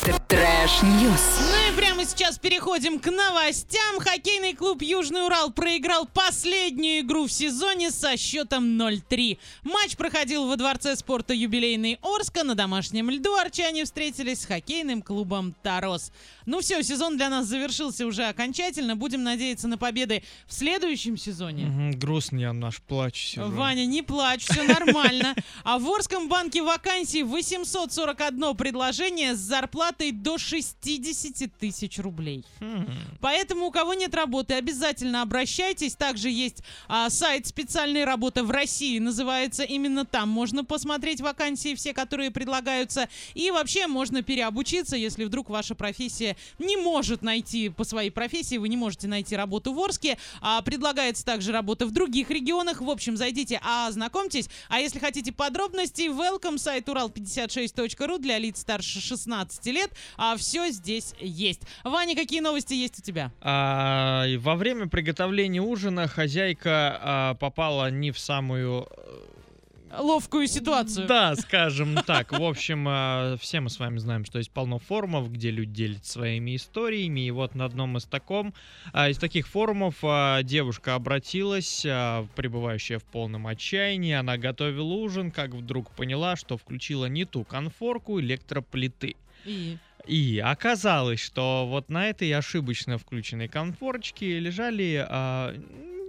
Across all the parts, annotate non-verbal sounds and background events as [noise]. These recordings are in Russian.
Trash news. Ну и сейчас переходим к новостям. Хоккейный клуб «Южный Урал» проиграл последнюю игру в сезоне со счетом 0-3. Матч проходил во Дворце спорта «Юбилейный Орска». На домашнем льду орчане встретились с хоккейным клубом «Тарос». Ну все, сезон для нас завершился уже окончательно. Будем надеяться на победы в следующем сезоне. Мгм, грустно аж плачу сижу. Ваня, не плачь, все нормально. А в Орском банке вакансий 841 предложение с зарплатой до 60 тысяч рублей. Хм. Поэтому у кого нет работы, обязательно обращайтесь. Также есть а, сайт специальной работы в России, называется именно там. Можно посмотреть вакансии все, которые предлагаются. И вообще можно переобучиться, если вдруг ваша профессия не может найти по своей профессии, вы не можете найти работу в Орске. А, предлагается также работа в других регионах. В общем, зайдите, ознакомьтесь. А если хотите подробностей, welcome сайт урал56.ру для лиц старше 16 лет. А все здесь есть. Ваня, какие новости есть у тебя? А, во время приготовления ужина хозяйка а, попала не в самую... Ловкую ситуацию. Да, скажем так. В общем, а, все мы с вами знаем, что есть полно форумов, где люди делятся своими историями. И вот на одном из, таком, а, из таких форумов а, девушка обратилась, пребывающая в полном отчаянии. Она готовила ужин, как вдруг поняла, что включила не ту конфорку электроплиты. И И оказалось, что вот на этой ошибочно включенной конфорочке лежали а,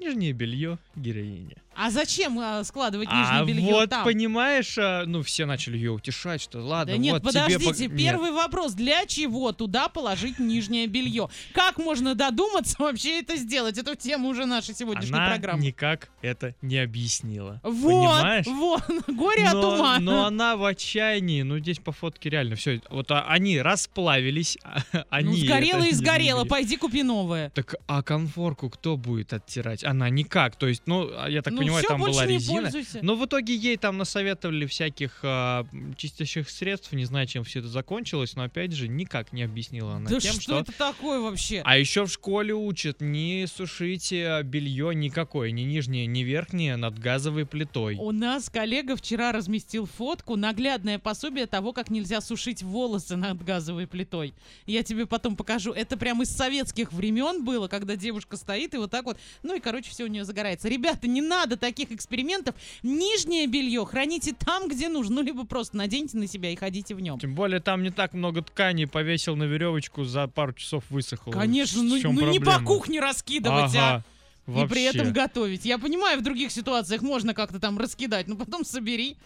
нижнее белье героини. А зачем а, складывать нижнее а белье вот, там? понимаешь, а, ну все начали ее утешать, что ладно, Да нет, вот тебе... подождите, Нет. первый вопрос. Для чего туда положить нижнее белье? Как можно додуматься вообще это сделать? Эту тему уже нашей сегодняшней Она программы. никак это не объяснила. Вот, понимаешь? вот, [laughs] горе от но, ума. но она в отчаянии, ну здесь по фотке реально все. Вот а, они расплавились, [laughs] а, они... ну, сгорело это и сгорело, пойди купи новое. Так, а конфорку кто будет оттирать? Она никак. То есть, ну, я так ну, понимаю, всё, там была резина. Но в итоге ей там насоветовали всяких а, чистящих средств. Не знаю, чем все это закончилось, но опять же никак не объяснила она да тем, что, что. это такое вообще? А еще в школе учат не сушите белье никакое, ни нижнее, ни верхнее над газовой плитой. У нас коллега вчера разместил фотку, наглядное пособие того, как нельзя сушить волосы над газовой плитой. Я тебе потом покажу. Это прям из советских времен было, когда девушка стоит и вот так вот, ну и, короче, все у нее загорается. Ребята, не надо таких экспериментов. Нижнее белье храните там, где нужно. Ну, либо просто наденьте на себя и ходите в нем. Тем более там не так много ткани, повесил на веревочку, за пару часов высохло. Конечно, ну, ну не по кухне раскидывать, а. Ага, И при этом вообще. готовить. Я понимаю, в других ситуациях можно как-то там раскидать, но потом собери.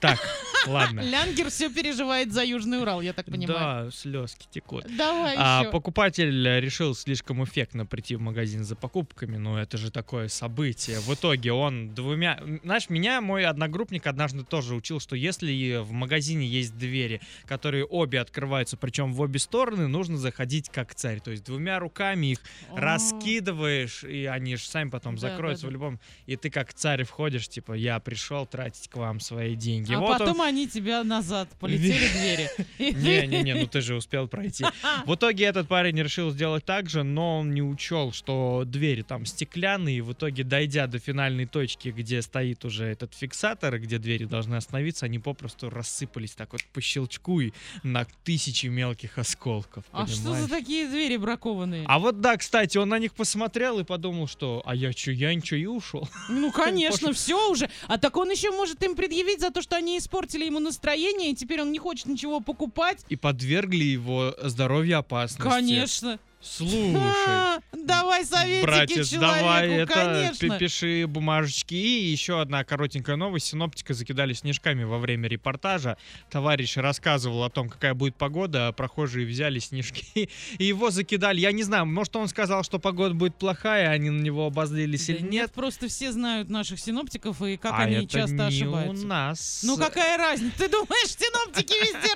Так, ладно. Лянгер все переживает за Южный Урал, я так понимаю. Да, слезки текут. Давай А, еще. покупатель э, решил слишком эффектно прийти в магазин за покупками, но это же такое событие. В итоге он двумя... Знаешь, меня мой одногруппник однажды тоже учил, что если в магазине есть двери, которые обе открываются, причем в обе стороны, нужно заходить как царь. То есть двумя руками их А. раскидываешь, и они же сами потом Да, закроются да, в да. любом... И ты как царь входишь, типа, я пришел тратить к вам свои деньги. А Вот он потом они тебя назад полетели двери. [laughs] Не-не-не, ну ты же успел пройти. [laughs] В итоге этот парень решил сделать так же, но он не учел, что двери там стеклянные, в итоге, дойдя до финальной точки, где стоит уже этот фиксатор, где двери должны остановиться, они попросту рассыпались так вот по щелчку и на тысячи мелких осколков. А что за понимаешь? такие двери бракованные? А вот да, кстати, он на них посмотрел и подумал, что а я чё, я ничего и ушел. Ну, [laughs] конечно, все уже. А так он еще может им предъявить за то, что они испортили ему настроение, и теперь он не хочет ничего покупать. И подвергли его здоровью опасности. Конечно. Слушай. [laughs] Давай советики Братец, человеку, давай это, конечно. пи- пиши бумажечки. И еще одна коротенькая новость. Синоптика закидали снежками во время репортажа. Товарищ рассказывал о том, какая будет погода, а прохожие взяли снежки [laughs] и его закидали. Я не знаю, может он сказал, что погода будет плохая, они на него обозлились Да или нет. просто все знают наших синоптиков и как а они это часто не ошибаются. у нас. Ну какая разница? Ты думаешь, синоптики везде?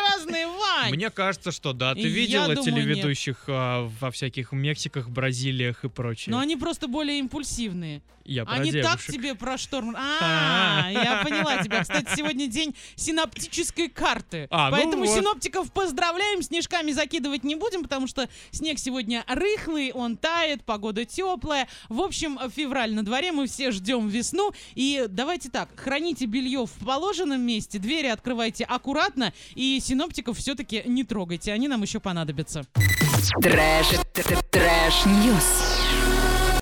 Мне кажется, что да. Ты видела думаю, телеведущих а, во всяких Мексиках, Бразилиях и прочее. Но они просто более импульсивные. Я про Они так девушек. тебе про шторм. А, я поняла тебя. Кстати, сегодня день синаптической карты. А, ну Поэтому вот. синоптиков поздравляем. Снежками закидывать не будем, потому что снег сегодня рыхлый, он тает, погода теплая. В общем, февраль на дворе, мы все ждем весну. И давайте так, храните белье в положенном месте, двери открывайте аккуратно, и синоптиков все-таки не трогайте, они нам еще понадобятся. Трэш, трэш, трэш, ньюс.